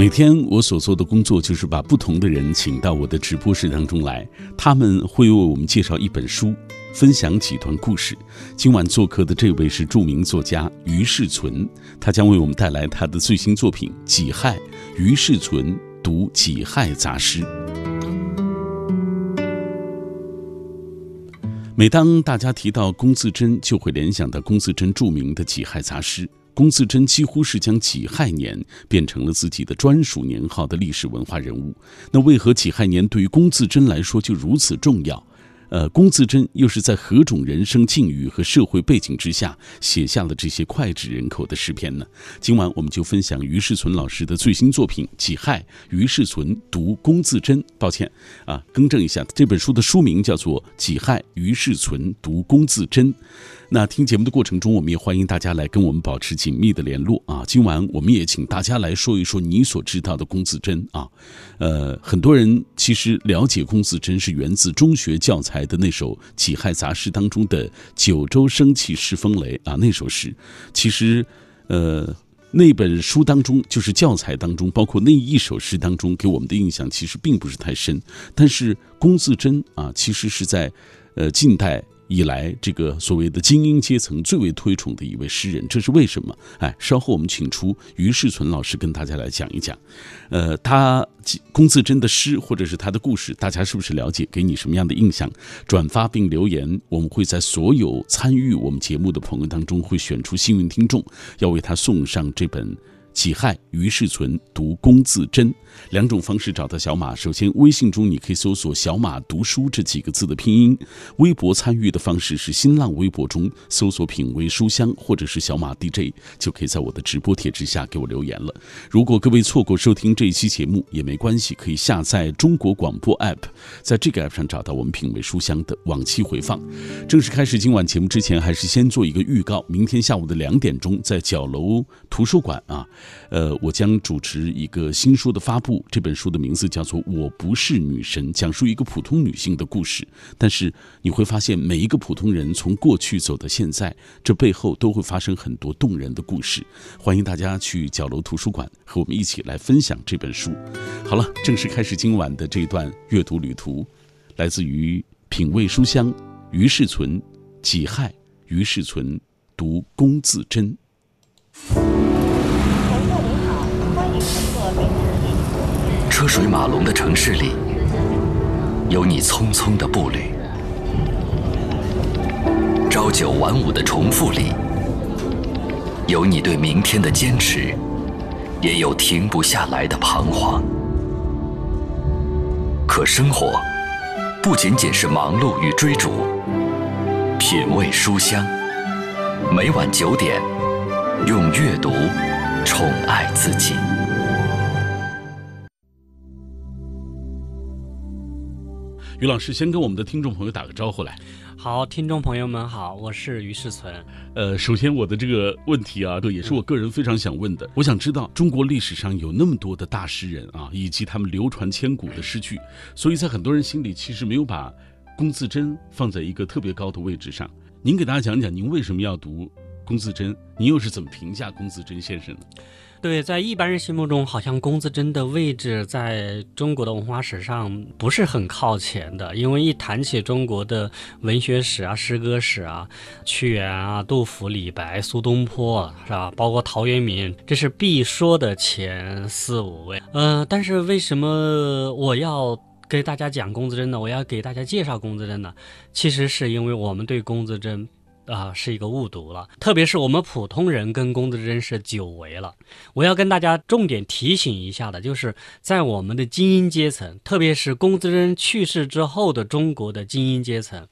每天我所做的工作就是把不同的人请到我的直播室当中来，他们会为我们介绍一本书，分享几段故事。今晚做客的这位是著名作家于世存，他将为我们带来他的最新作品《己亥》。于世存读《己亥杂诗》。每当大家提到龚自珍，就会联想到龚自珍著名的《己亥杂诗》。龚自珍几乎是将己亥年变成了自己的专属年号的历史文化人物。那为何己亥年对于龚自珍来说就如此重要？呃，龚自珍又是在何种人生境遇和社会背景之下写下了这些脍炙人口的诗篇呢？今晚我们就分享于世存老师的最新作品《己亥》，于世存读龚自珍。抱歉啊，更正一下，这本书的书名叫做《己亥》，于世存读龚自珍。那听节目的过程中，我们也欢迎大家来跟我们保持紧密的联络啊！今晚我们也请大家来说一说你所知道的龚自珍啊。呃，很多人其实了解龚自珍是源自中学教材的那首《己亥杂诗》当中的“九州生气恃风雷”啊，那首诗。其实，呃，那本书当中就是教材当中，包括那一首诗当中，给我们的印象其实并不是太深。但是龚自珍啊，其实是在呃近代。以来，这个所谓的精英阶层最为推崇的一位诗人，这是为什么？哎，稍后我们请出于世存老师跟大家来讲一讲。呃，他龚自珍的诗或者是他的故事，大家是不是了解？给你什么样的印象？转发并留言，我们会在所有参与我们节目的朋友当中，会选出幸运听众，要为他送上这本。己亥，于世存读龚自珍，两种方式找到小马。首先，微信中你可以搜索“小马读书”这几个字的拼音；微博参与的方式是新浪微博中搜索“品味书香”或者是“小马 DJ”，就可以在我的直播帖之下给我留言了。如果各位错过收听这一期节目也没关系，可以下载中国广播 app，在这个 app 上找到我们“品味书香”的往期回放。正式开始今晚节目之前，还是先做一个预告：明天下午的两点钟，在角楼图书馆啊。呃，我将主持一个新书的发布。这本书的名字叫做《我不是女神》，讲述一个普通女性的故事。但是你会发现，每一个普通人从过去走到现在，这背后都会发生很多动人的故事。欢迎大家去角楼图书馆和我们一起来分享这本书。好了，正式开始今晚的这段阅读旅途，来自于品味书香于世存，己亥于世存读龚自珍。车水马龙的城市里，有你匆匆的步履；朝九晚五的重复里，有你对明天的坚持，也有停不下来的彷徨。可生活不仅仅是忙碌与追逐，品味书香，每晚九点，用阅读宠爱自己。于老师，先跟我们的听众朋友打个招呼来。好，听众朋友们好，我是于世存。呃，首先我的这个问题啊，这也是我个人非常想问的。我想知道，中国历史上有那么多的大诗人啊，以及他们流传千古的诗句，所以在很多人心里其实没有把龚自珍放在一个特别高的位置上。您给大家讲讲，您为什么要读龚自珍？您又是怎么评价龚自珍先生的？对，在一般人心目中，好像龚自珍的位置在中国的文化史上不是很靠前的。因为一谈起中国的文学史啊、诗歌史啊，屈原啊、杜甫、李白、苏东坡，是吧？包括陶渊明，这是必说的前四五位。嗯，但是为什么我要给大家讲龚自珍呢？我要给大家介绍龚自珍呢？其实是因为我们对龚自珍。啊，是一个误读了，特别是我们普通人跟龚自珍是久违了。我要跟大家重点提醒一下的，就是在我们的精英阶层，特别是龚自珍去世之后的中国的精英阶层。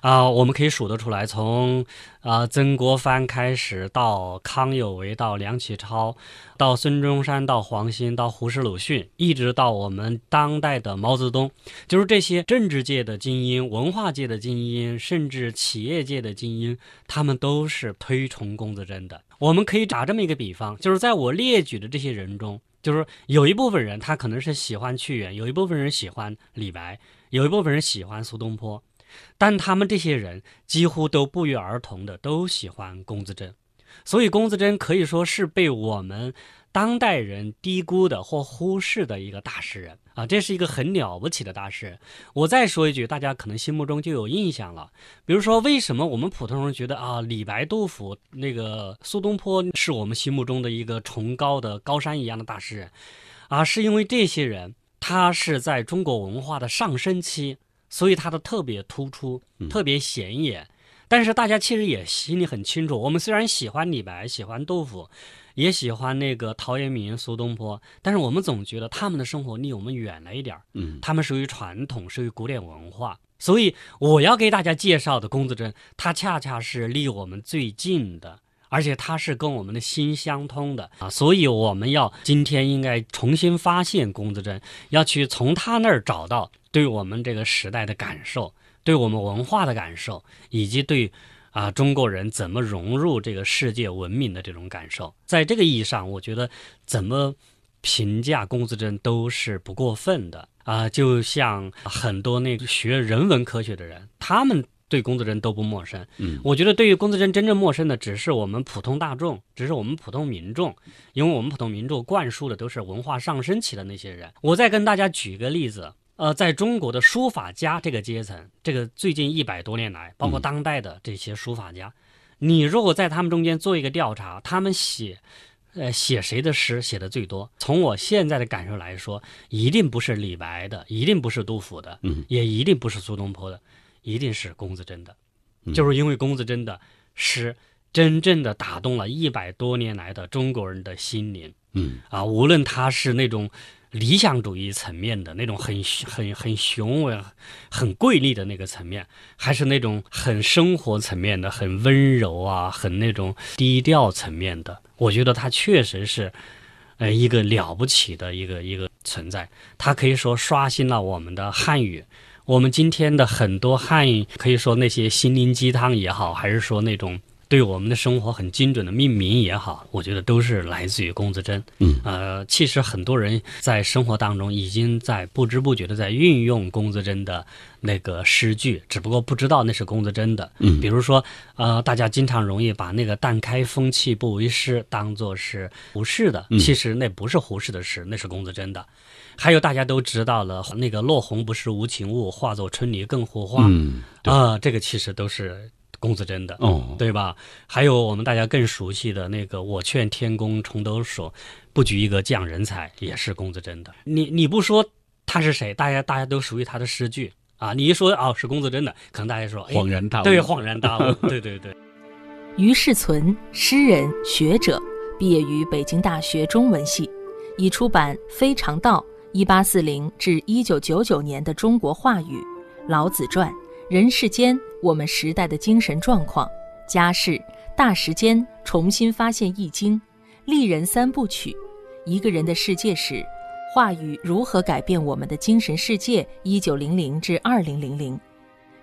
啊，我们可以数得出来，从啊曾国藩开始，到康有为，到梁启超，到孙中山，到黄兴，到胡适、鲁迅，一直到我们当代的毛泽东，就是这些政治界的精英、文化界的精英，甚至企业界的精英，他们都是推崇龚自珍的。我们可以打这么一个比方，就是在我列举的这些人中，就是有一部分人他可能是喜欢屈原，有一部分人喜欢李白，有一部分人喜欢苏东坡。但他们这些人几乎都不约而同的都喜欢龚自珍，所以龚自珍可以说是被我们当代人低估的或忽视的一个大诗人啊，这是一个很了不起的大诗人。我再说一句，大家可能心目中就有印象了。比如说，为什么我们普通人觉得啊，李白、杜甫、那个苏东坡是我们心目中的一个崇高的高山一样的大诗人啊？是因为这些人他是在中国文化的上升期，所以他的特别突出，特别显眼。但是大家其实也心里很清楚，我们虽然喜欢李白、喜欢杜甫，也喜欢那个陶渊明、苏东坡，但是我们总觉得他们的生活离我们远了一点儿。嗯，他们属于传统，属于古典文化，所以我要给大家介绍的龚自珍，他恰恰是离我们最近的，而且他是跟我们的心相通的啊。所以我们要今天应该重新发现龚自珍，要去从他那儿找到对我们这个时代的感受。对我们文化的感受，以及对啊中国人怎么融入这个世界文明的这种感受，在这个意义上，我觉得怎么评价龚自珍都是不过分的啊。就像很多那个学人文科学的人，他们对龚自珍都不陌生。嗯，我觉得对于龚自珍真正陌生的，只是我们普通大众，只是我们普通民众，因为我们普通民众灌输的都是文化上升期的那些人。我再跟大家举个例子。呃，在中国的书法家这个阶层，这个最近一百多年来，包括当代的这些书法家，你如果在他们中间做一个调查，他们写，呃，写谁的诗写的最多？从我现在的感受来说，一定不是李白的，一定不是杜甫的，嗯，也一定不是苏东坡的，一定是龚自珍的，就是因为龚自珍的诗真正的打动了一百多年来的中国人的心灵，嗯，啊，无论他是那种。理想主义层面的那种很很很雄伟、很瑰丽的那个层面，还是那种很生活层面的、很温柔啊、很那种低调层面的，我觉得他确实是，呃，一个了不起的一个一个存在。他可以说刷新了我们的汉语。我们今天的很多汉语，可以说那些心灵鸡汤也好，还是说那种。对我们的生活很精准的命名也好，我觉得都是来自于龚自珍。嗯，呃，其实很多人在生活当中已经在不知不觉的在运用龚自珍的那个诗句，只不过不知道那是龚自珍的。嗯，比如说，呃，大家经常容易把那个“但开风气不为师”当做是胡适的，其实那不是胡适的诗，那是龚自珍的。还有大家都知道了，那个“落红不是无情物，化作春泥更护花”。嗯，啊，这个其实都是。龚自珍的哦，对吧？还有我们大家更熟悉的那个“我劝天公重抖擞，不拘一格降人才”，也是龚自珍的。你你不说他是谁，大家大家都属于他的诗句啊。你一说哦是龚自珍的，可能大家说恍然大悟，对，恍然大悟，对对对。于世存，诗人、学者，毕业于北京大学中文系，已出版《非常道（一八四零至一九九九年的中国话语）》《老子传》。人世间，我们时代的精神状况；家事大时间，重新发现易经；丽人三部曲；一个人的世界史；话语如何改变我们的精神世界？一九零零至二零零零；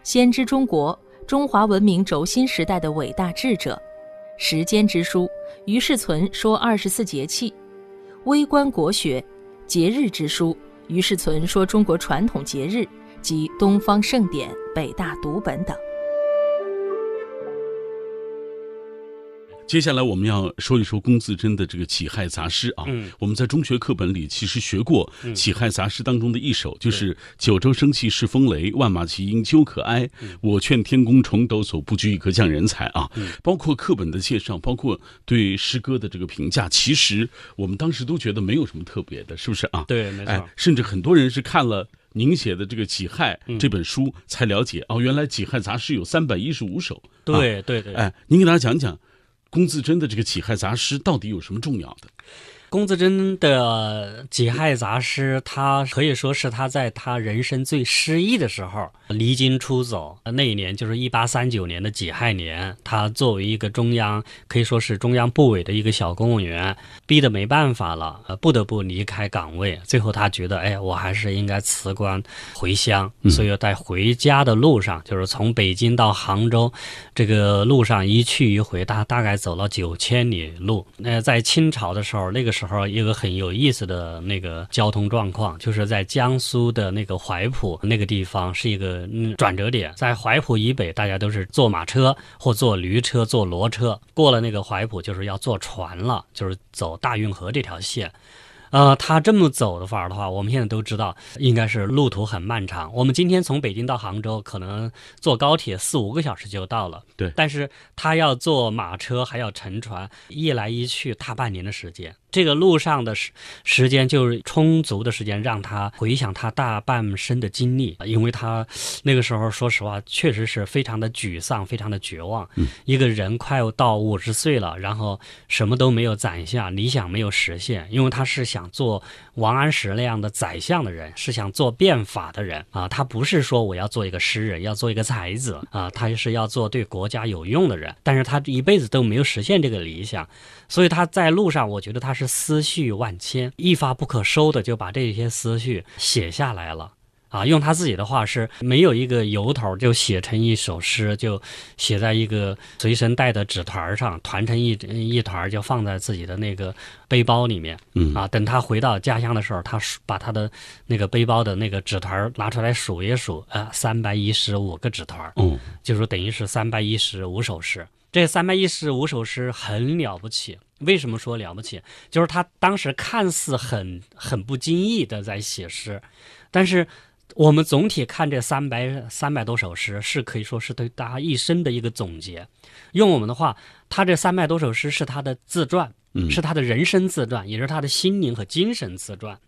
先知中国，中华文明轴心时代的伟大智者；时间之书，于世存说二十四节气；微观国学，节日之书，于世存说中国传统节日。及东方盛典、北大读本等。接下来我们要说一说龚自珍的这个《己亥杂诗》啊。嗯，我们在中学课本里其实学过《己亥杂诗》当中的一首，就是“九州生气恃风雷，万马齐喑究可哀。我劝天公重抖擞，不拘一格降人才”啊。包括课本的介绍，包括对诗歌的这个评价，其实我们当时都觉得没有什么特别的，是不是啊？对，没错。甚至很多人是看了。您写的这个《己亥》这本书，才了解哦，原来《己亥杂诗》有三百一十五首。对对对，哎，您给大家讲讲，龚自珍的这个《己亥杂诗》到底有什么重要的？龚自珍的《己亥杂诗》，他可以说是他在他人生最失意的时候离京出走。那一年就是一八三九年的己亥年，他作为一个中央可以说是中央部委的一个小公务员，逼得没办法了，呃，不得不离开岗位。最后他觉得，哎，我还是应该辞官回乡。所以在回家的路上，就是从北京到杭州，这个路上一去一回，他大概走了九千里路。那在清朝的时候，那个。时候一个很有意思的那个交通状况，就是在江苏的那个淮浦那个地方是一个转折点，在淮浦以北，大家都是坐马车或坐驴车、坐骡车，过了那个淮浦就是要坐船了，就是走大运河这条线。呃，他这么走的法儿的话，我们现在都知道，应该是路途很漫长。我们今天从北京到杭州，可能坐高铁四五个小时就到了。对，但是他要坐马车，还要乘船，一来一去大半年的时间。这个路上的时时间就是充足的时间，让他回想他大半生的经历，因为他那个时候说实话，确实是非常的沮丧，非常的绝望。嗯，一个人快要到五十岁了，然后什么都没有攒下，理想没有实现，因为他是想做王安石那样的宰相的人，是想做变法的人啊，他不是说我要做一个诗人，要做一个才子啊，他是要做对国家有用的人，但是他一辈子都没有实现这个理想，所以他在路上，我觉得他是。思绪万千，一发不可收的就把这些思绪写下来了啊！用他自己的话是，没有一个由头就写成一首诗，就写在一个随身带的纸团上，团成一一团就放在自己的那个背包里面。嗯啊，等他回到家乡的时候，他数把他的那个背包的那个纸团拿出来数一数，啊，三百一十五个纸团，嗯，就是等于是三百一十五首诗。这三百一十五首诗很了不起。为什么说了不起？就是他当时看似很很不经意的在写诗，但是我们总体看这三百三百多首诗，是可以说是对他一生的一个总结。用我们的话，他这三百多首诗是他的自传，是他的人生自传，也是他的心灵和精神自传。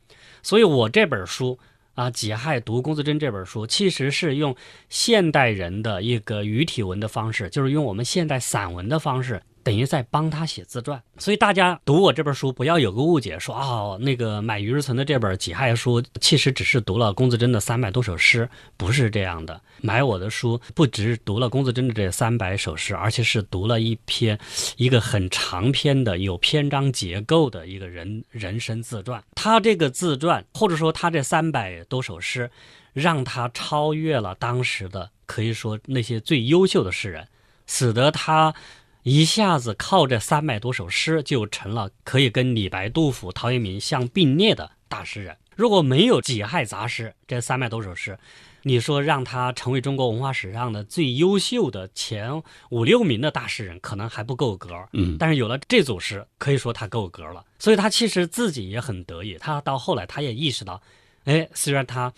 所以我这本书啊，《己亥读龚自珍》这本书，其实是用现代人的一个语体文的方式，就是用我们现代散文的方式。等于在帮他写自传，所以大家读我这本书不要有个误解，说哦，那个买余日存的这本《己亥书》，其实只是读了龚自珍的三百多首诗，不是这样的。买我的书，不只是读了龚自珍的这三百首诗，而且是读了一篇一个很长篇的、有篇章结构的一个人人生自传。他这个自传，或者说他这三百多首诗，让他超越了当时的可以说那些最优秀的诗人，使得他。一下子靠这三百多首诗，就成了可以跟李白、杜甫、陶渊明相并列的大诗人。如果没有《己亥杂诗》这三百多首诗，你说让他成为中国文化史上的最优秀的前五六名的大诗人，可能还不够格。嗯，但是有了这组诗，可以说他够格了。所以他其实自己也很得意。他到后来，他也意识到，哎，虽然他。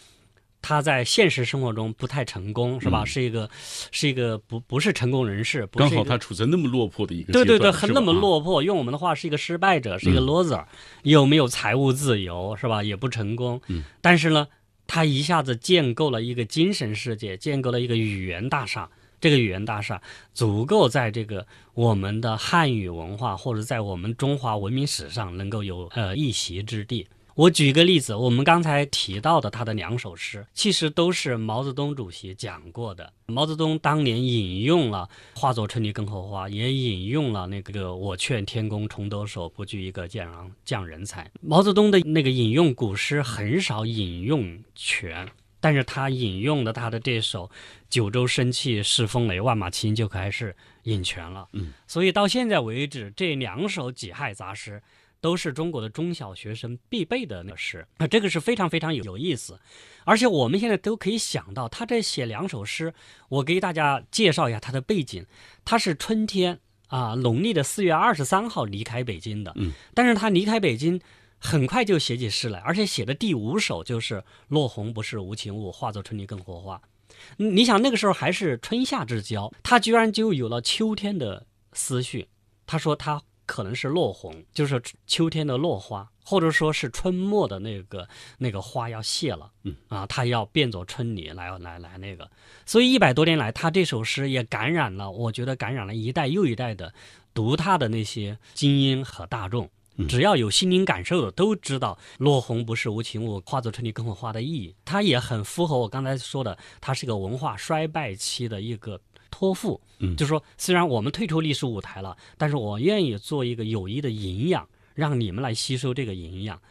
他在现实生活中不太成功，是吧？是一个，是一个不不是成功人士。刚好他处在那么落魄的一个对对对，很那么落魄。用我们的话，是一个失败者，是一个 loser，又没有财务自由，是吧？也不成功。嗯。但是呢，他一下子建构了一个精神世界，建构了一个语言大厦。这个语言大厦足够在这个我们的汉语文化或者在我们中华文明史上能够有呃一席之地。我举一个例子，我们刚才提到的他的两首诗，其实都是毛泽东主席讲过的。毛泽东当年引用了“化作春泥更护花”，也引用了那个“我劝天公重抖擞，不拘一格降人降人才”。毛泽东的那个引用古诗很少引用全，但是他引用的他的这首“九州生气恃风雷，万马齐喑”就开始引全了。嗯，所以到现在为止，这两首己亥杂诗。都是中国的中小学生必备的那诗，那这个是非常非常有有意思，而且我们现在都可以想到，他这写两首诗，我给大家介绍一下他的背景，他是春天啊，农历的四月二十三号离开北京的，嗯，但是他离开北京很快就写起诗来，而且写的第五首就是“落红不是无情物，化作春泥更护花”。你想那个时候还是春夏之交，他居然就有了秋天的思绪。他说他。可能是落红，就是秋天的落花，或者说是春末的那个那个花要谢了，嗯啊，它要变作春泥来来来那个，所以一百多年来，他这首诗也感染了，我觉得感染了一代又一代的读他的那些精英和大众。只要有心灵感受的都知道“落红不是无情物，化作春泥更护花”的意义。它也很符合我刚才说的，它是个文化衰败期的一个。托付，嗯，就是说，虽然我们退出历史舞台了，但是我愿意做一个有益的营养，让你们来吸收这个营养，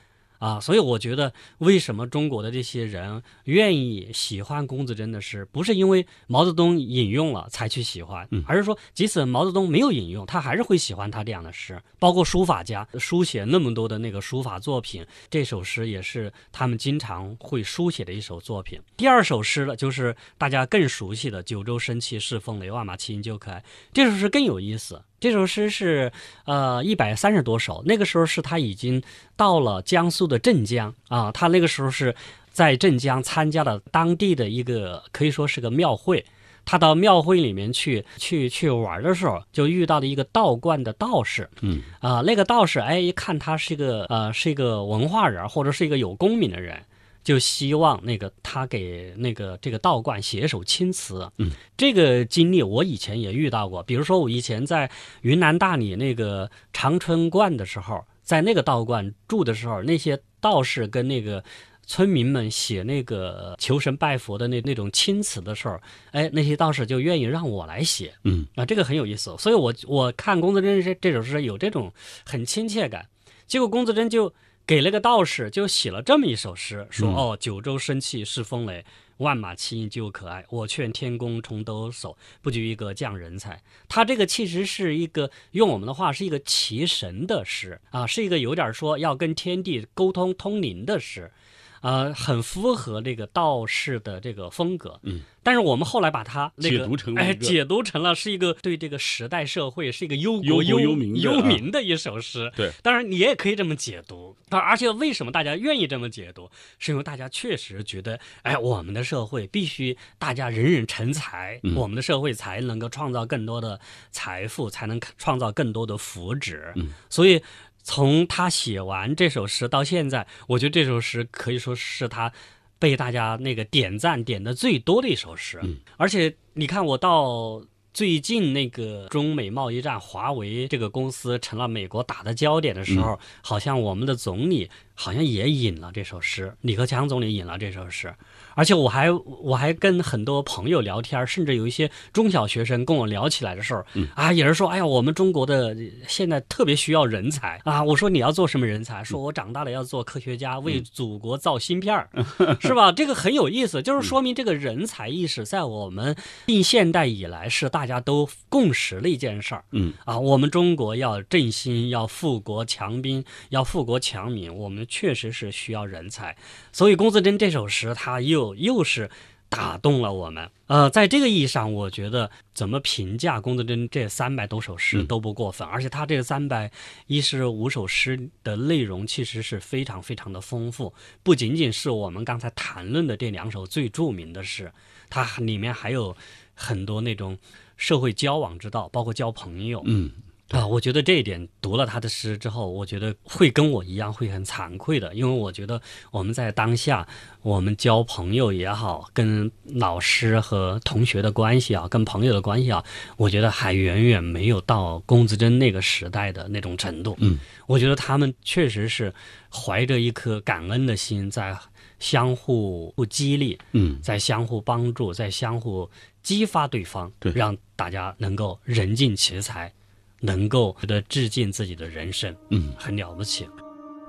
啊，所以我觉得，为什么中国的这些人愿意喜欢龚自珍的诗，不是因为毛泽东引用了才去喜欢，而是说，即使毛泽东没有引用，他还是会喜欢他这样的诗。包括书法家书写那么多的那个书法作品，这首诗也是他们经常会书写的一首作品。第二首诗了，就是大家更熟悉的“九州生气恃风雷，万马齐喑究可哀”。这首诗更有意思。这首诗是呃一百三十多首，那个时候是他已经到了江苏的镇江啊，他那个时候是在镇江参加了当地的一个可以说是个庙会，他到庙会里面去去去玩的时候，就遇到了一个道观的道士，嗯啊那个道士哎一看他是一个呃是一个文化人或者是一个有功名的人。就希望那个他给那个这个道观写一首青词，嗯，这个经历我以前也遇到过。比如说我以前在云南大理那个长春观的时候，在那个道观住的时候，那些道士跟那个村民们写那个求神拜佛的那那种青词的时候，哎，那些道士就愿意让我来写，嗯啊，这个很有意思。所以我我看龚自珍这这首诗有这种很亲切感。结果龚自珍就。给了个道士，就写了这么一首诗，说：“哦，九州生气是风雷，万马齐喑究可哀。我劝天公重抖擞，不拘一格降人才。”他这个其实是一个用我们的话是一个祈神的诗啊，是一个有点说要跟天地沟通通灵的诗。呃，很符合这个道士的这个风格，嗯，但是我们后来把它那个解读成哎，解读成了是一个对这个时代社会是一个忧忧国忧忧民忧民的一首诗，对，当然你也可以这么解读，而且为什么大家愿意这么解读，是因为大家确实觉得，哎，我们的社会必须大家人人成才，我们的社会才能够创造更多的财富，才能创造更多的福祉，嗯，所以。从他写完这首诗到现在，我觉得这首诗可以说是他被大家那个点赞点的最多的一首诗。而且你看，我到最近那个中美贸易战，华为这个公司成了美国打的焦点的时候，好像我们的总理好像也引了这首诗，李克强总理引了这首诗。而且我还我还跟很多朋友聊天，甚至有一些中小学生跟我聊起来的时候，啊，也是说，哎呀，我们中国的现在特别需要人才啊。我说你要做什么人才？说我长大了要做科学家，为祖国造芯片儿 是吧？这个很有意思，就是说明这个人才意识在我们近现代以来是大家都共识的一件事儿。嗯啊，我们中国要振兴，要富国强兵，要富国强民，我们确实是需要人才。所以龚自珍这首诗，他又又是打动了我们。呃，在这个意义上，我觉得怎么评价龚自珍这三百多首诗都不过分。而且他这三百一十五首诗的内容其实是非常非常的丰富，不仅仅是我们刚才谈论的这两首最著名的诗，它里面还有很多那种社会交往之道，包括交朋友。嗯。啊，我觉得这一点读了他的诗之后，我觉得会跟我一样会很惭愧的，因为我觉得我们在当下，我们交朋友也好，跟老师和同学的关系啊，跟朋友的关系啊，我觉得还远远没有到龚自珍那个时代的那种程度。嗯，我觉得他们确实是怀着一颗感恩的心，在相互不激励，嗯，在相互帮助，在相互激发对方，对，让大家能够人尽其才。能够的致敬自己的人生，嗯，很了不起。《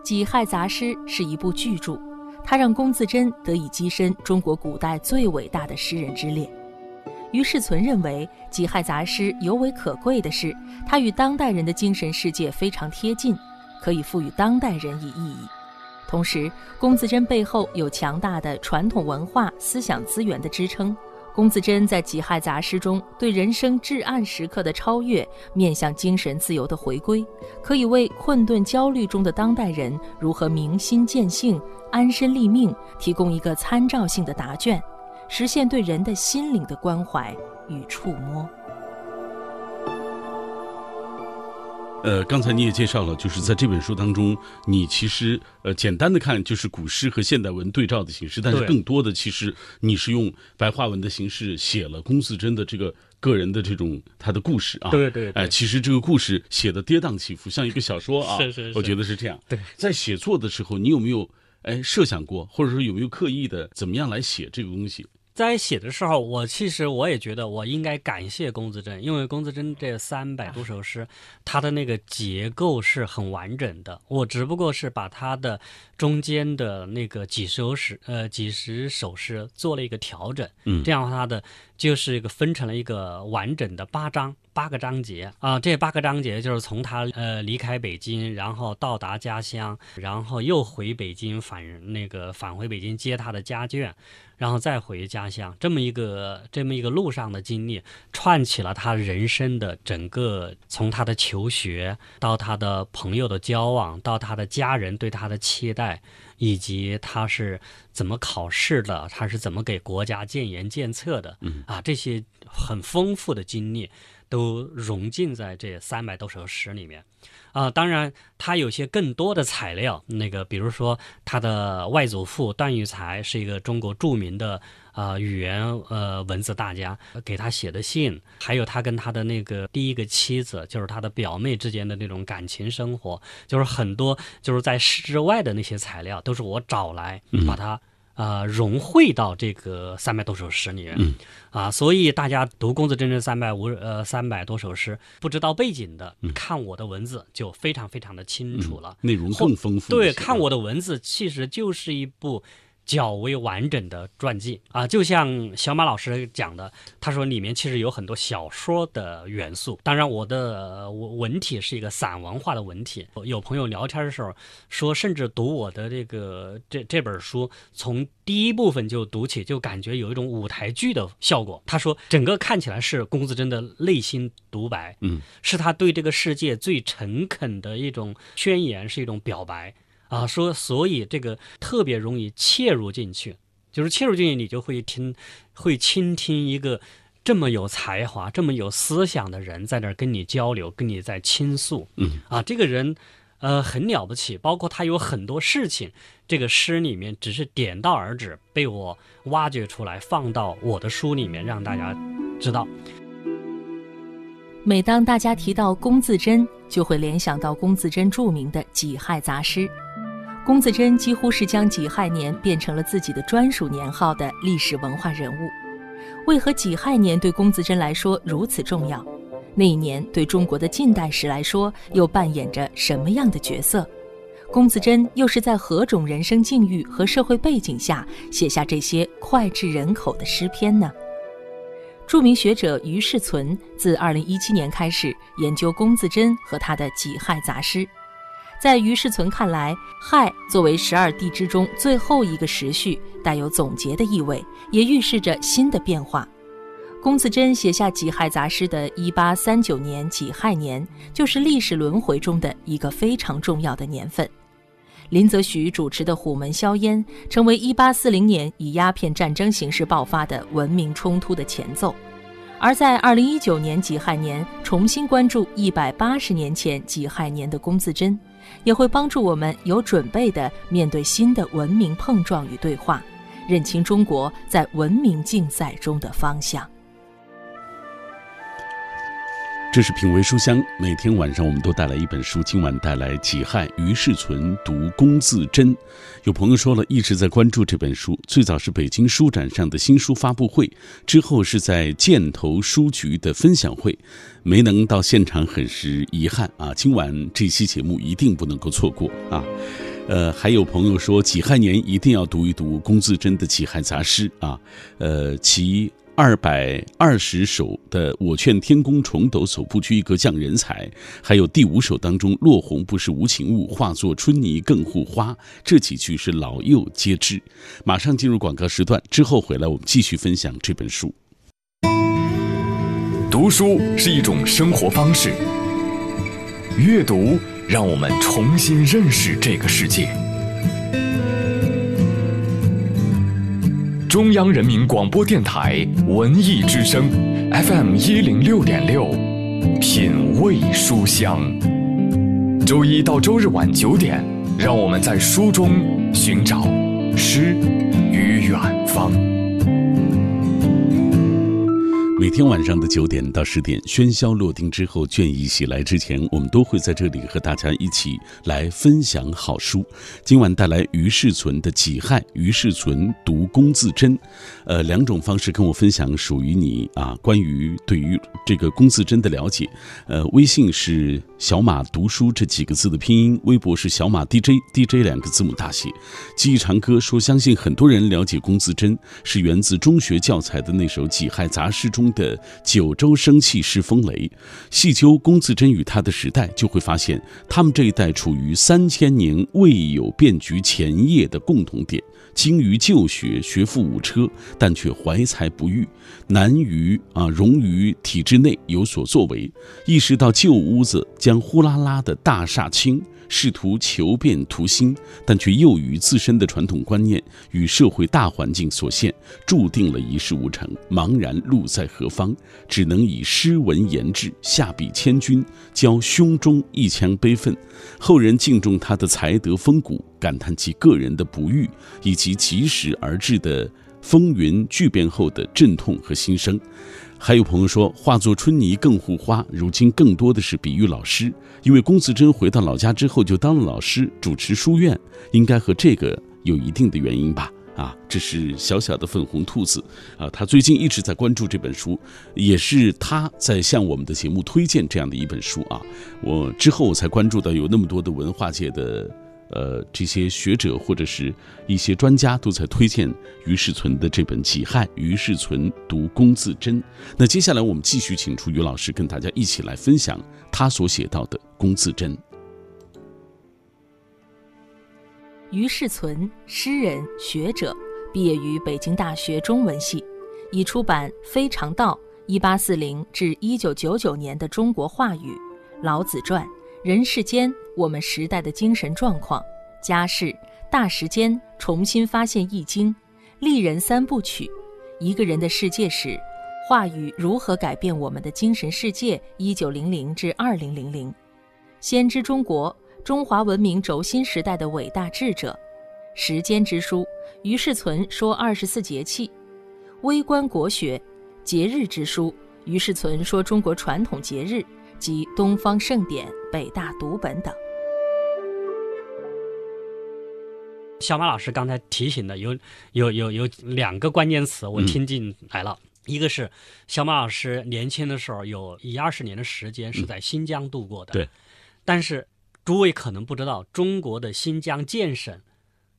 己亥杂诗》是一部巨著，它让龚自珍得以跻身中国古代最伟大的诗人之列。于世存认为，《己亥杂诗》尤为可贵的是，它与当代人的精神世界非常贴近，可以赋予当代人以意义。同时，龚自珍背后有强大的传统文化思想资源的支撑。龚自珍在《己亥杂诗》中对人生至暗时刻的超越，面向精神自由的回归，可以为困顿焦虑中的当代人如何明心见性、安身立命提供一个参照性的答卷，实现对人的心灵的关怀与触摸。呃，刚才你也介绍了，就是在这本书当中，你其实呃简单的看就是古诗和现代文对照的形式，但是更多的其实你是用白话文的形式写了龚自珍的这个个人的这种他的故事啊。对对。哎，其实这个故事写的跌宕起伏，像一个小说啊。是是是。我觉得是这样。对。在写作的时候，你有没有哎设想过，或者说有没有刻意的怎么样来写这个东西？在写的时候，我其实我也觉得我应该感谢龚自珍，因为龚自珍这三百多首诗，它的那个结构是很完整的。我只不过是把它的中间的那个几首诗，呃，几十首诗做了一个调整，嗯，这样的话它的就是一个分成了一个完整的八章。八个章节啊，这八个章节就是从他呃离开北京，然后到达家乡，然后又回北京返那个返回北京接他的家眷，然后再回家乡，这么一个这么一个路上的经历，串起了他人生的整个，从他的求学到他的朋友的交往，到他的家人对他的期待，以及他是怎么考试的，他是怎么给国家建言建策的，啊，这些很丰富的经历。都融进在这三百多首诗里面，啊，当然他有些更多的材料，那个比如说他的外祖父段玉裁是一个中国著名的啊语言呃文字大家，给他写的信，还有他跟他的那个第一个妻子，就是他的表妹之间的那种感情生活，就是很多就是在诗之外的那些材料，都是我找来把它。呃，融汇到这个三百多首诗里面，啊，所以大家读龚自珍这三百五呃三百多首诗，不知道背景的，看我的文字就非常非常的清楚了，内容更丰富。对，看我的文字其实就是一部。较为完整的传记啊，就像小马老师讲的，他说里面其实有很多小说的元素。当然，我的文文体是一个散文化的文体。有朋友聊天的时候说，甚至读我的这个这这本书，从第一部分就读起，就感觉有一种舞台剧的效果。他说，整个看起来是龚自珍的内心独白，嗯，是他对这个世界最诚恳的一种宣言，是一种表白。啊，说所以这个特别容易切入进去，就是切入进去，你就会听，会倾听一个这么有才华、这么有思想的人在那儿跟你交流，跟你在倾诉。嗯，啊，这个人，呃，很了不起，包括他有很多事情，这个诗里面只是点到而止，被我挖掘出来，放到我的书里面，让大家知道。每当大家提到龚自珍，就会联想到龚自珍著名的《己亥杂诗》。龚自珍几乎是将己亥年变成了自己的专属年号的历史文化人物。为何己亥年对龚自珍来说如此重要？那一年对中国的近代史来说又扮演着什么样的角色？龚自珍又是在何种人生境遇和社会背景下写下这些脍炙人口的诗篇呢？著名学者于世存自2017年开始研究龚自珍和他的己亥杂诗。在于世存看来，亥作为十二地支中最后一个时序，带有总结的意味，也预示着新的变化。龚自珍写下《己亥杂诗》的一八三九年己亥年，就是历史轮回中的一个非常重要的年份。林则徐主持的虎门销烟，成为一八四零年以鸦片战争形式爆发的文明冲突的前奏。而在二零一九年己亥年，重新关注一百八十年前己亥年的龚自珍。也会帮助我们有准备的面对新的文明碰撞与对话，认清中国在文明竞赛中的方向。这是品味书香，每天晚上我们都带来一本书。今晚带来《己亥》，于世存读龚自珍。有朋友说了，一直在关注这本书，最早是北京书展上的新书发布会，之后是在箭头书局的分享会，没能到现场，很是遗憾啊。今晚这期节目一定不能够错过啊。呃，还有朋友说，己亥年一定要读一读龚自珍的《己亥杂诗》啊，呃，其一。二百二十首的《我劝天公重抖擞不拘一格降人才》，还有第五首当中“落红不是无情物，化作春泥更护花”这几句是老幼皆知。马上进入广告时段，之后回来我们继续分享这本书。读书是一种生活方式，阅读让我们重新认识这个世界。中央人民广播电台文艺之声，FM 一零六点六，品味书香。周一到周日晚九点，让我们在书中寻找每天晚上的九点到十点，喧嚣落定之后，倦意袭来之前，我们都会在这里和大家一起来分享好书。今晚带来于世存的《己亥》，于世存读龚自珍，呃，两种方式跟我分享属于你啊，关于对于这个龚自珍的了解。呃，微信是小马读书这几个字的拼音，微博是小马 DJ，DJ 两个字母大写。记忆长歌说，相信很多人了解龚自珍是源自中学教材的那首《己亥杂诗》中。的九州生气是风雷，细究龚自珍与他的时代，就会发现他们这一代处于三千年未有变局前夜的共同点：精于旧学，学富五车，但却怀才不遇，难于啊融于体制内有所作为。意识到旧屋子将呼啦啦的大厦倾。试图求变图新，但却又与自身的传统观念与社会大环境所限，注定了一事无成，茫然路在何方，只能以诗文言志下笔千钧，交胸中一腔悲愤。后人敬重他的才德风骨，感叹其个人的不遇，以及及时而至的风云巨变后的阵痛和心声。还有朋友说，化作春泥更护花，如今更多的是比喻老师，因为龚自珍回到老家之后就当了老师，主持书院，应该和这个有一定的原因吧？啊，这是小小的粉红兔子啊，他最近一直在关注这本书，也是他在向我们的节目推荐这样的一本书啊。我之后才关注到有那么多的文化界的。呃，这些学者或者是一些专家都在推荐于世存的这本《己亥》，于世存读龚自珍。那接下来我们继续请出于老师，跟大家一起来分享他所写到的龚自珍。于世存，诗人、学者，毕业于北京大学中文系，已出版《非常道》（一八四零至一九九九年的中国话语）《老子传》。人世间，我们时代的精神状况、家世、大时间，重新发现《易经》，丽人三部曲，一个人的世界史，话语如何改变我们的精神世界？一九零零至二零零零，先知中国，中华文明轴心时代的伟大智者，时间之书，于世存说二十四节气，微观国学，节日之书，于世存说中国传统节日。及东方盛典、北大读本等。小马老师刚才提醒的有有有有两个关键词，我听进来了。一个是小马老师年轻的时候有一二十年的时间是在新疆度过的，对。但是诸位可能不知道，中国的新疆建省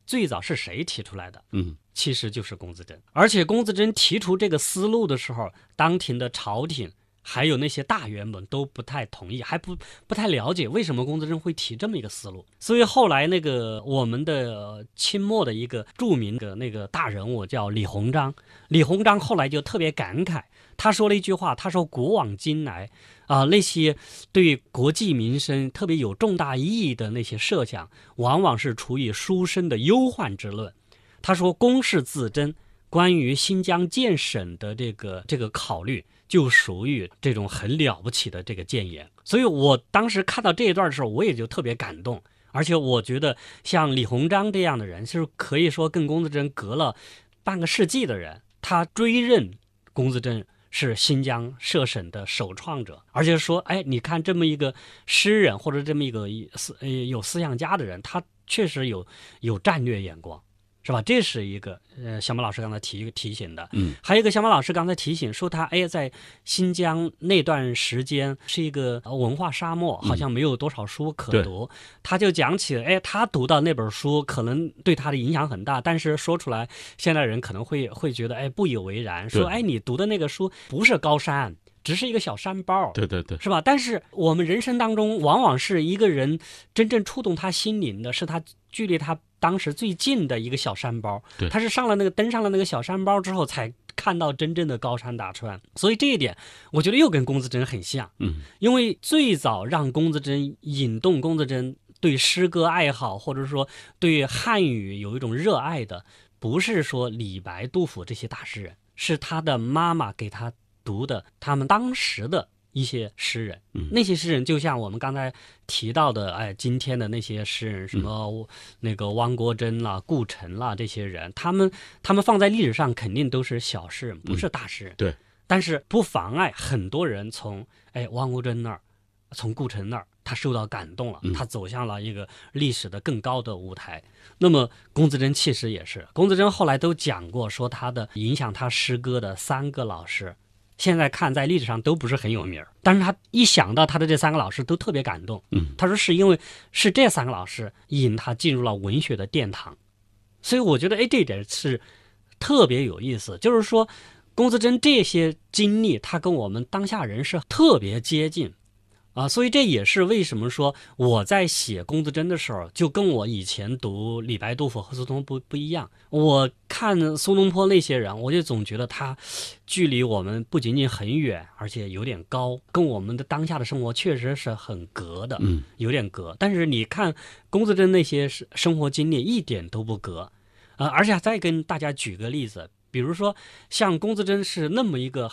最早是谁提出来的？嗯，其实就是龚自珍。而且龚自珍提出这个思路的时候，当庭的朝廷。还有那些大员们都不太同意，还不不太了解为什么龚自珍会提这么一个思路。所以后来那个我们的清末的一个著名的那个大人物叫李鸿章，李鸿章后来就特别感慨，他说了一句话，他说：“古往今来，啊，那些对国计民生特别有重大意义的那些设想，往往是出于书生的忧患之论。”他说：“公是自珍关于新疆建省的这个这个考虑。”就属于这种很了不起的这个谏言，所以我当时看到这一段的时候，我也就特别感动。而且我觉得像李鸿章这样的人，就是可以说跟龚自珍隔了半个世纪的人，他追认龚自珍是新疆设省的首创者，而且说，哎，你看这么一个诗人或者这么一个思呃有思想家的人，他确实有有战略眼光。是吧？这是一个呃，小马老师刚才提提醒的。嗯，还有一个小马老师刚才提醒说，他哎，在新疆那段时间是一个文化沙漠，好像没有多少书可读。他就讲起，哎，他读到那本书可能对他的影响很大，但是说出来，现代人可能会会觉得哎不以为然，说哎你读的那个书不是高山，只是一个小山包。对对对，是吧？但是我们人生当中，往往是一个人真正触动他心灵的，是他距离他。当时最近的一个小山包，他是上了那个登上了那个小山包之后，才看到真正的高山大川。所以这一点，我觉得又跟龚自珍很像。嗯，因为最早让龚自珍引动龚自珍对诗歌爱好，或者说对汉语有一种热爱的，不是说李白、杜甫这些大诗人，是他的妈妈给他读的他们当时的。一些诗人，那些诗人就像我们刚才提到的，哎，今天的那些诗人，什么那个汪国真啦、顾城啦，这些人，他们他们放在历史上肯定都是小诗人，不是大诗人。对。但是不妨碍很多人从哎汪国真那儿，从顾城那儿，他受到感动了，他走向了一个历史的更高的舞台。那么龚自珍其实也是，龚自珍后来都讲过，说他的影响他诗歌的三个老师，现在看在历史上都不是很有名儿，但是他一想到他的这三个老师都特别感动。嗯，他说是因为是这三个老师引他进入了文学的殿堂，所以我觉得哎这一点是特别有意思，就是说龚自珍这些经历，他跟我们当下人是特别接近。啊，所以这也是为什么说我在写龚自珍的时候，就跟我以前读李白、杜甫和苏东坡不不一样。我看苏东坡那些人，我就总觉得他距离我们不仅仅很远，而且有点高，跟我们的当下的生活确实是很隔的，嗯，有点隔。但是你看龚自珍那些生生活经历一点都不隔，呃，而且再跟大家举个例子，比如说像龚自珍是那么一个。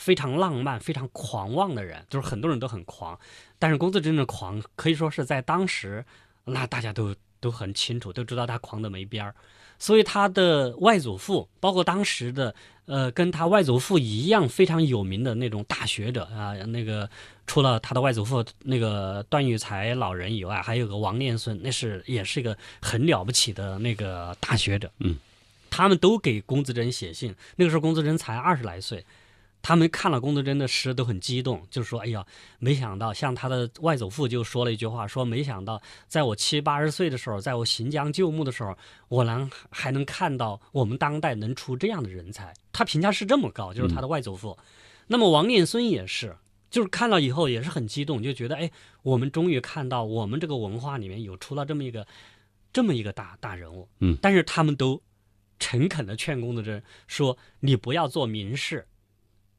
非常浪漫、非常狂妄的人，就是很多人都很狂，但是龚自珍的狂可以说是在当时，那大家都都很清楚，都知道他狂的没边儿。所以他的外祖父，包括当时的呃跟他外祖父一样非常有名的那种大学者啊，那个除了他的外祖父那个段玉裁老人以外，还有个王念孙，那是也是一个很了不起的那个大学者。嗯，他们都给龚自珍写信，那个时候龚自珍才二十来岁。他们看了龚自珍的诗都很激动，就说：“哎呀，没想到像他的外祖父就说了一句话，说没想到在我七八十岁的时候，在我行将就木的时候，我能还能看到我们当代能出这样的人才。”他评价是这么高，就是他的外祖父。那么王念孙也是，就是看了以后也是很激动，就觉得：“哎，我们终于看到我们这个文化里面有出了这么一个这么一个大大人物。”嗯，但是他们都诚恳的劝龚自珍说：“你不要做名士。”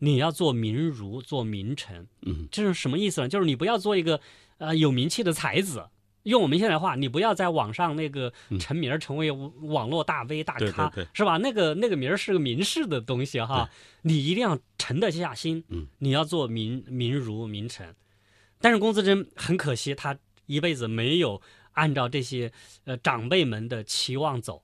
你要做名儒，做名臣，嗯，这是什么意思呢？就是你不要做一个呃有名气的才子，用我们现在话，你不要在网上那个成名，成为网络大 V 大咖，是吧？那个那个名是个名士的东西哈，你一定要沉得下心，嗯，你要做名名儒名臣。但是龚自珍很可惜，他一辈子没有按照这些呃长辈们的期望走。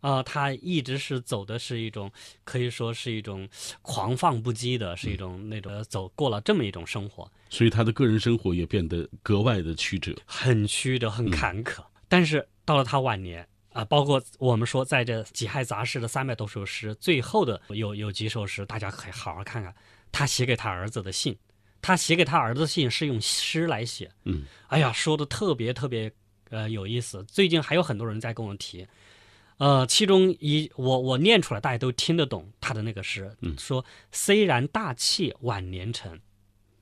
啊，他一直是走的是一种，可以说是一种狂放不羁的，是一种那种走过了这么一种生活，所以他的个人生活也变得格外的曲折，很曲折，很坎坷。但是到了他晚年啊，包括我们说在这《己亥杂诗》的三百多首诗，最后的有有几首诗，大家可以好好看看，他写给他儿子的信，他写给他儿子的信是用诗来写，嗯，哎呀，说的特别特别呃有意思。最近还有很多人在跟我提。呃，其中一我我念出来，大家都听得懂他的那个诗，说虽然大器晚年成，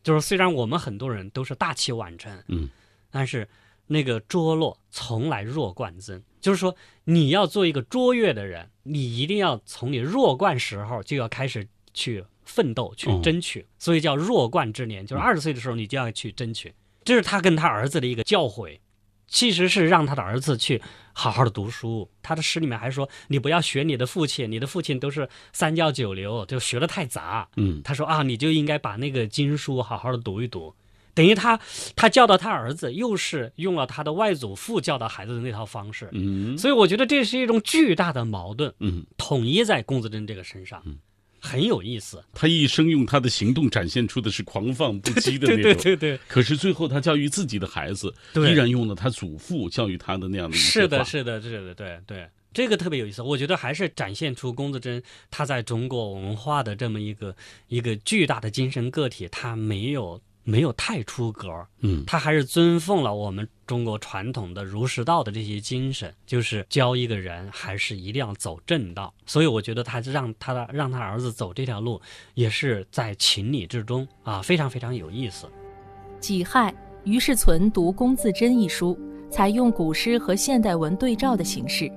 就是虽然我们很多人都是大器晚成，嗯，但是那个拙落从来弱冠增，就是说你要做一个卓越的人，你一定要从你弱冠时候就要开始去奋斗去争取，所以叫弱冠之年，就是二十岁的时候你就要去争取，这是他跟他儿子的一个教诲。其实是让他的儿子去好好的读书。他的诗里面还说：“你不要学你的父亲，你的父亲都是三教九流，就学的太杂。”嗯，他说啊，你就应该把那个经书好好的读一读。等于他他教导他儿子，又是用了他的外祖父教导孩子的那套方式。嗯，所以我觉得这是一种巨大的矛盾。嗯，统一在龚自珍这个身上。嗯。很有意思，他一生用他的行动展现出的是狂放不羁的那种，对对对对。可是最后他教育自己的孩子，依然用了他祖父教育他的那样的一是的，是的，是的，对对，这个特别有意思。我觉得还是展现出龚自珍他在中国文化的这么一个一个巨大的精神个体，他没有。没有太出格，嗯，他还是尊奉了我们中国传统的儒释道的这些精神，就是教一个人还是一定要走正道。所以我觉得他让他的让他儿子走这条路，也是在情理之中啊，非常非常有意思。己亥，于世存读《龚自珍》一书，采用古诗和现代文对照的形式，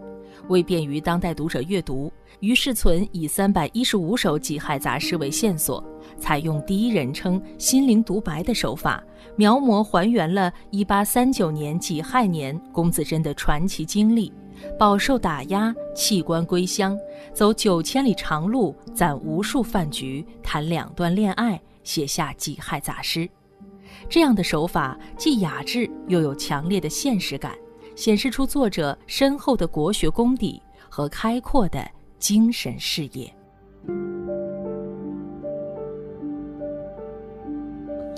为便于当代读者阅读，于世存以三百一十五首己亥杂诗为线索。采用第一人称心灵独白的手法，描摹还原了1839年己亥年龚自珍的传奇经历：饱受打压，弃官归乡，走九千里长路，攒无数饭局，谈两段恋爱，写下己亥杂诗。这样的手法既雅致，又有强烈的现实感，显示出作者深厚的国学功底和开阔的精神事业。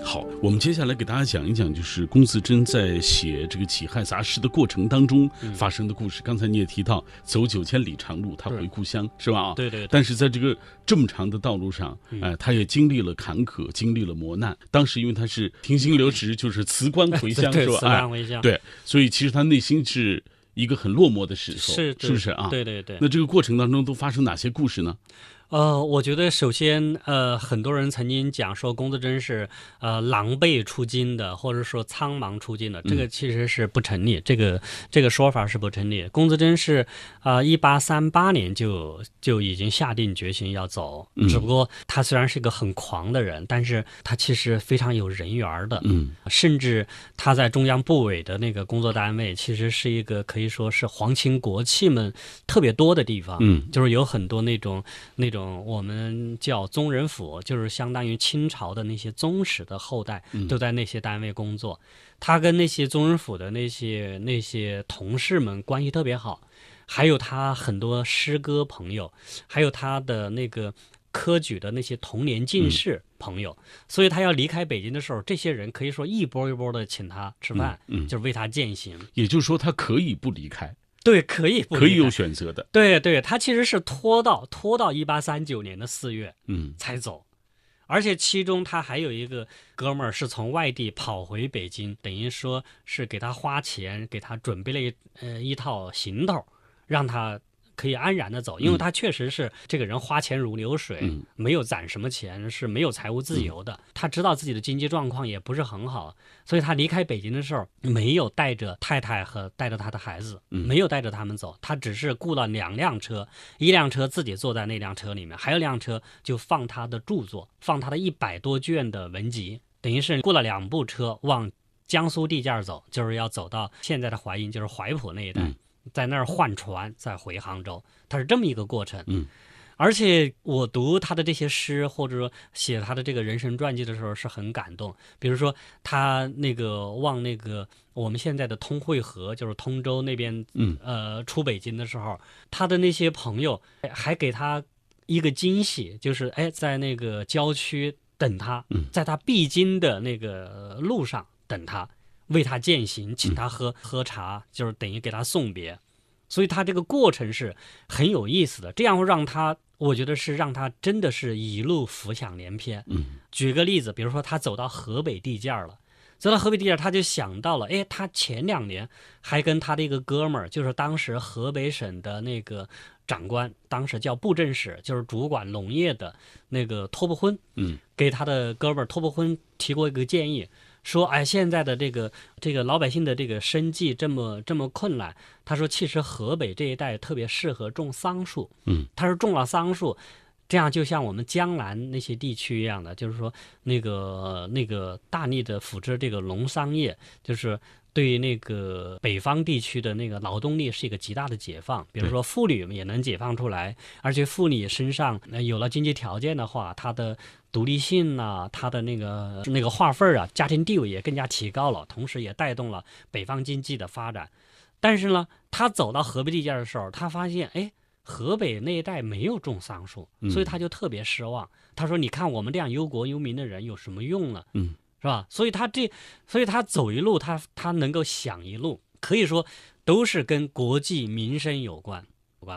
好。我们接下来给大家讲一讲，就是龚自珍在写这个《己亥杂诗》的过程当中发生的故事。刚才你也提到，走九千里长路，他回故乡，是吧？啊对对。但是在这个这么长的道路上，哎，他也经历了坎坷，经历了磨难。当时因为他是停薪留职，就是辞官回乡，是吧？辞官回乡。对，所以其实他内心是一个很落寞的时候，是是不是啊？对对对。那这个过程当中都发生哪些故事呢？呃，我觉得首先，呃，很多人曾经讲说龚自珍是呃狼狈出京的，或者说苍茫出京的，这个其实是不成立，这个这个说法是不成立。龚自珍是啊，一八三八年就就已经下定决心要走，只不过他虽然是一个很狂的人，但是他其实非常有人缘的，嗯，甚至他在中央部委的那个工作单位，其实是一个可以说是皇亲国戚们特别多的地方，嗯，就是有很多那种那种。嗯，我们叫宗人府，就是相当于清朝的那些宗室的后代，都在那些单位工作。他跟那些宗人府的那些那些同事们关系特别好，还有他很多师哥朋友，还有他的那个科举的那些同年进士朋友。所以他要离开北京的时候，这些人可以说一波一波的请他吃饭，就是为他践行。也就是说，他可以不离开。对，可以，可以有选择的。对，对他其实是拖到拖到一八三九年的四月，嗯，才走。而且其中他还有一个哥们儿是从外地跑回北京，等于说是给他花钱，给他准备了一呃一套行头，让他。可以安然的走，因为他确实是这个人花钱如流水，没有攒什么钱，是没有财务自由的。他知道自己的经济状况也不是很好，所以他离开北京的时候没有带着太太和带着他的孩子，没有带着他们走，他只是雇了两辆车，一辆车自己坐在那辆车里面，还有辆车就放他的著作，放他的一百多卷的文集，等于是雇了两部车往江苏地界走，就是要走到现在的淮阴，就是淮浦那一带。在那儿换船，再回杭州，他是这么一个过程。嗯，而且我读他的这些诗，或者说写他的这个人生传记的时候，是很感动。比如说他那个往那个我们现在的通惠河，就是通州那边，嗯，呃，出北京的时候，他的那些朋友还给他一个惊喜，就是哎，在那个郊区等他，在他必经的那个路上等他。为他践行，请他喝喝茶，就是等于给他送别，所以他这个过程是很有意思的。这样会让他，我觉得是让他真的是一路浮想联翩。嗯，举个例子，比如说他走到河北地界了，走到河北地界，他就想到了，哎，他前两年还跟他的一个哥们儿，就是当时河北省的那个长官，当时叫布政使，就是主管农业的那个托布婚，嗯，给他的哥们儿托布婚提过一个建议。说，哎，现在的这个这个老百姓的这个生计这么这么困难。他说，其实河北这一带特别适合种桑树。嗯，他说种了桑树，这样就像我们江南那些地区一样的，就是说那个那个大力的扶持这个农桑业，就是对那个北方地区的那个劳动力是一个极大的解放。比如说妇女也能解放出来，而且妇女身上有了经济条件的话，她的。独立性呐，她的那个那个划分啊，家庭地位也更加提高了，同时也带动了北方经济的发展。但是呢，他走到河北地界的时候，他发现，哎，河北那一带没有种桑树，所以他就特别失望。他说：“你看我们这样忧国忧民的人有什么用呢？嗯，是吧？所以他这，所以他走一路，他他能够想一路，可以说都是跟国计民生有关。”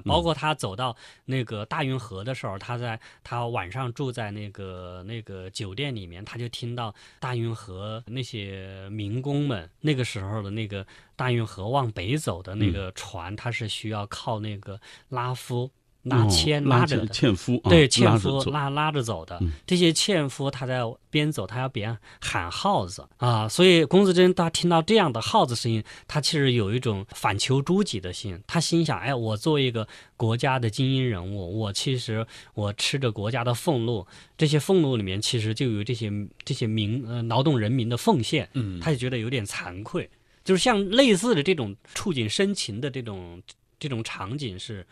包括他走到那个大运河的时候，他在他晚上住在那个那个酒店里面，他就听到大运河那些民工们那个时候的那个大运河往北走的那个船，他是需要靠那个拉夫。拉纤拉着的纤夫，对纤夫拉拉着走的这些纤夫，他在边走，他要边喊号子啊。所以龚自珍他听到这样的号子声音，他其实有一种反求诸己的心。他心想：哎，我作为一个国家的精英人物，我其实我吃着国家的俸禄，这些俸禄里面其实就有这些这些民呃劳动人民的奉献。嗯，他就觉得有点惭愧。就是像类似的这种触景生情的这种这种场景是。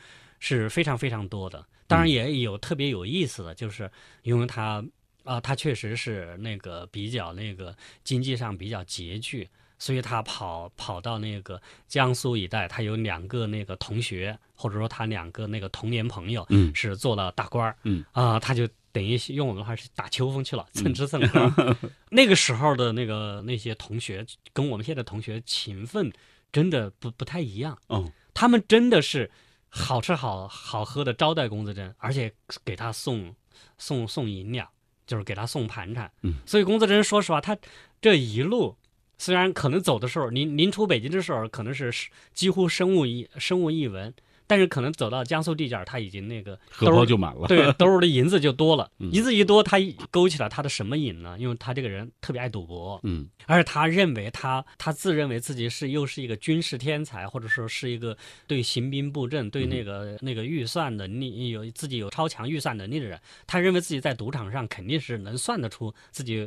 是非常非常多的，当然也有特别有意思的，就是因为他啊，他确实是那个比较那个经济上比较拮据，所以他跑跑到那个江苏一带，他有两个那个同学，或者说他两个那个童年朋友，嗯。是做了大官儿，嗯。啊、他就等于用我们的话是打秋风去了，蹭吃蹭喝。那个时候的那个那些同学，跟我们现在同学勤奋真的不不太一样，哦，他们真的是好吃好好喝的招待龚自珍，而且给他送送送银两，就是给他送盘缠。嗯，所以龚自珍说实话，他这一路虽然可能走的时候，临临出北京的时候，可能是几乎身无一身无一文，但是可能走到江苏地界儿，他已经那个荷包就满了。对，兜儿的银子就多了，嗯银子一多，他勾起了他的什么瘾呢？因为他这个人特别爱赌博，嗯而且他认为他他自认为自己是又是一个军事天才，或者说是一个对行兵布阵、对那个、那个预算能力有自己有超强预算能力的人，他认为自己在赌场上肯定是能算得出自己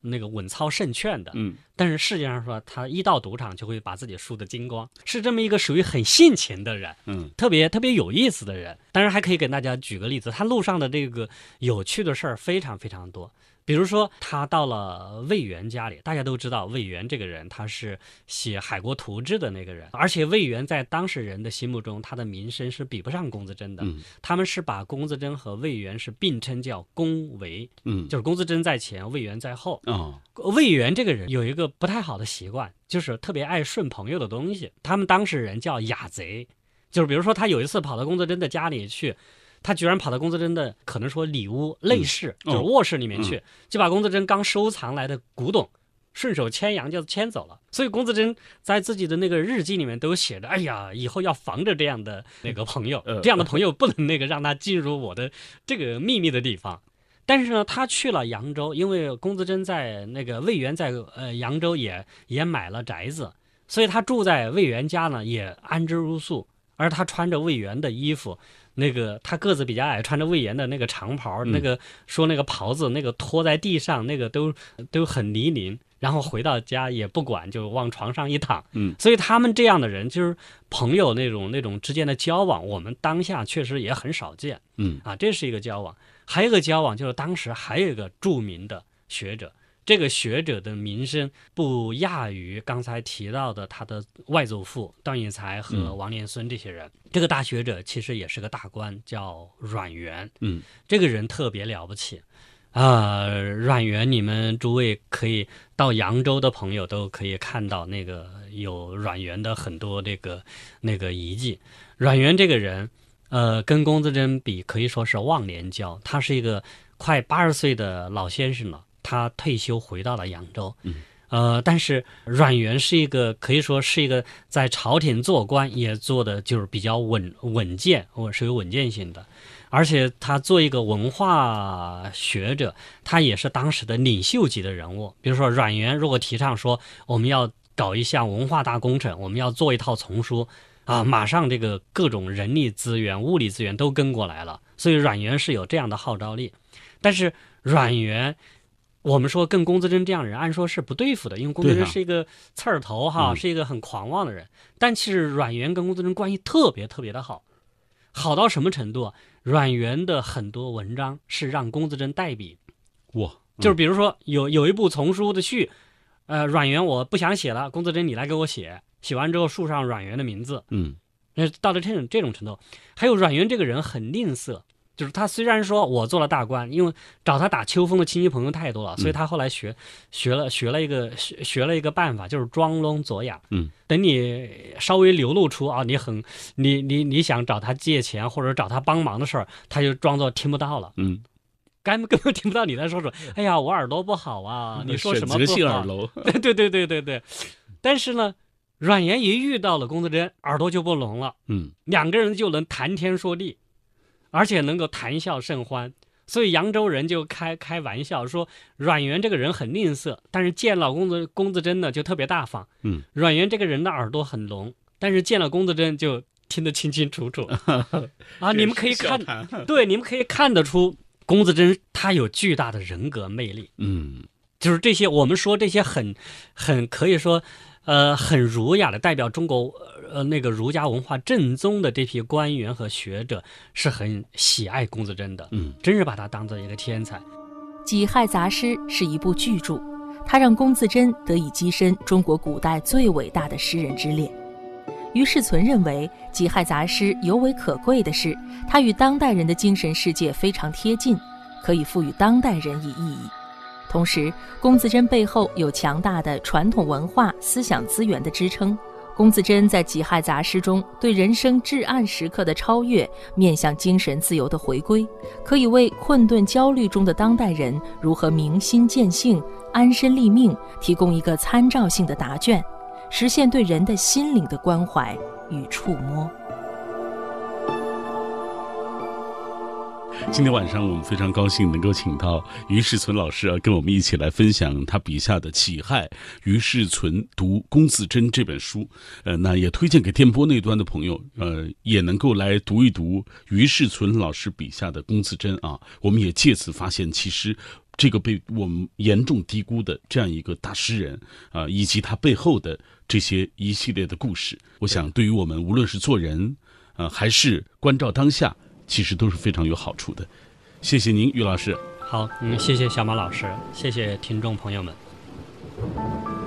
那个稳操胜券的。嗯但是实际上说，他一到赌场就会把自己输得精光，是这么一个属于很性情的人。嗯特别特别有意思的人。当然还可以给大家举个例子，他路上的这个有趣的事儿非常非常多。比如说，他到了魏源家里，大家都知道魏源这个人，他是写《海国图志》的那个人，而且魏源在当事人的心目中，他的名声是比不上龚自珍的。嗯他们是把龚自珍和魏源是并称叫龚维，嗯，就是龚自珍在前，魏源在后。哦，魏源这个人有一个不太好的习惯，就是特别爱顺朋友的东西。他们当事人叫雅贼，就是比如说他有一次跑到龚自珍的家里去，他居然跑到龚自珍的可能说里屋内室，哦就是卧室里面去，就把龚自珍刚收藏来的古董。顺手牵羊就牵走了，所以龚自珍在自己的那个日记里面都写着：“哎呀，以后要防着这样的那个朋友，呃这样的朋友不能那个让他进入我的这个秘密的地方。”但是呢，他去了扬州，因为龚自珍在那个魏源在呃扬州也也买了宅子，所以他住在魏源家呢也安之如素。而他穿着魏源的衣服，那个他个子比较矮，穿着魏源的那个长袍，嗯那个说那个袍子那个拖在地上，那个都都很泥泞。然后回到家也不管，就往床上一躺。嗯，所以他们这样的人，就是朋友那种那种之间的交往，我们当下确实也很少见。嗯啊，这是一个交往。还有一个交往，就是当时还有一个著名的学者，这个学者的名声不亚于刚才提到的他的外祖父段义才和嗯王连孙这些人。这个大学者其实也是个大官，叫阮元。嗯这个人特别了不起。啊、阮元，你们诸位可以到扬州的朋友都可以看到那个有阮元的很多这个那个遗迹。阮元这个人，呃，跟龚自珍比可以说是忘年交。他是一个快八十岁的老先生了，他退休回到了扬州。嗯呃，但是阮元是一个可以说是一个在朝廷做官也做的就是比较稳稳健，我是有稳健性的。而且他做一个文化学者，他也是当时的领袖级的人物。比如说阮元如果提倡说我们要搞一项文化大工程，我们要做一套丛书啊，马上这个各种人力资源、物力资源都跟过来了。所以阮元是有这样的号召力。但是阮元，我们说跟龚自珍这样的人，按说是不对付的，因为龚自珍是一个刺儿头哈，嗯是一个很狂妄的人。但其实阮元跟龚自珍关系特别特别的好，好到什么程度啊？阮元的很多文章是让龚自珍代笔，哇，就是比如说有有一部丛书的序，呃，阮元我不想写了，龚自珍你来给我写，写完之后竖上阮元的名字，嗯那，到了这种这种程度，还有阮元这个人很吝啬，就是他虽然说我做了大官，因为找他打秋风的亲戚朋友太多了，所以他后来学学了学了一个学学了一个办法，就是装聋作哑。嗯，等你稍微流露出啊，你很你你你想找他借钱或者找他帮忙的事儿，他就装作听不到了，嗯，根本根本听不到你在说什么。哎呀，我耳朵不好啊，你说什么不好耳？聋，对对对对对对。但是呢，阮元一遇到了龚自珍，耳朵就不聋了。嗯两个人就能谈天说地，而且能够谈笑甚欢。所以扬州人就开开玩笑说，阮元这个人很吝啬，但是见了龚自龚自珍呢就特别大方。嗯，阮元这个人的耳朵很聋，但是见了龚自珍就听得清清楚楚。啊，你们可以看，对，你们可以看得出龚自珍他有巨大的人格魅力。嗯就是这些，我们说这些很很可以说，呃，很儒雅的代表中国呃那个儒家文化正宗的这批官员和学者，是很喜爱龚自珍的，嗯真是把他当做一个天才。《己亥杂诗》是一部巨著，它让龚自珍得以跻身中国古代最伟大的诗人之列。于世存认为，《己亥杂诗》尤为可贵的是，它与当代人的精神世界非常贴近，可以赋予当代人以意义。同时，龚自珍背后有强大的传统文化思想资源的支撑。龚自珍在《己亥杂诗》中对人生至暗时刻的超越，面向精神自由的回归，可以为困顿焦虑中的当代人如何明心见性、安身立命提供一个参照性的答卷，实现对人的心灵的关怀与触摸。今天晚上我们非常高兴能够请到于世存老师啊，跟我们一起来分享他笔下的《己亥》。于世存读龚自珍这本书，呃，那也推荐给电波那端的朋友，呃，也能够来读一读于世存老师笔下的龚自珍啊。我们也借此发现，其实这个被我们严重低估的这样一个大诗人啊，以及他背后的这些一系列的故事，我想对于我们无论是做人，呃，还是关照当下。其实都是非常有好处的。谢谢您于老师。好嗯谢谢小马老师谢谢听众朋友们。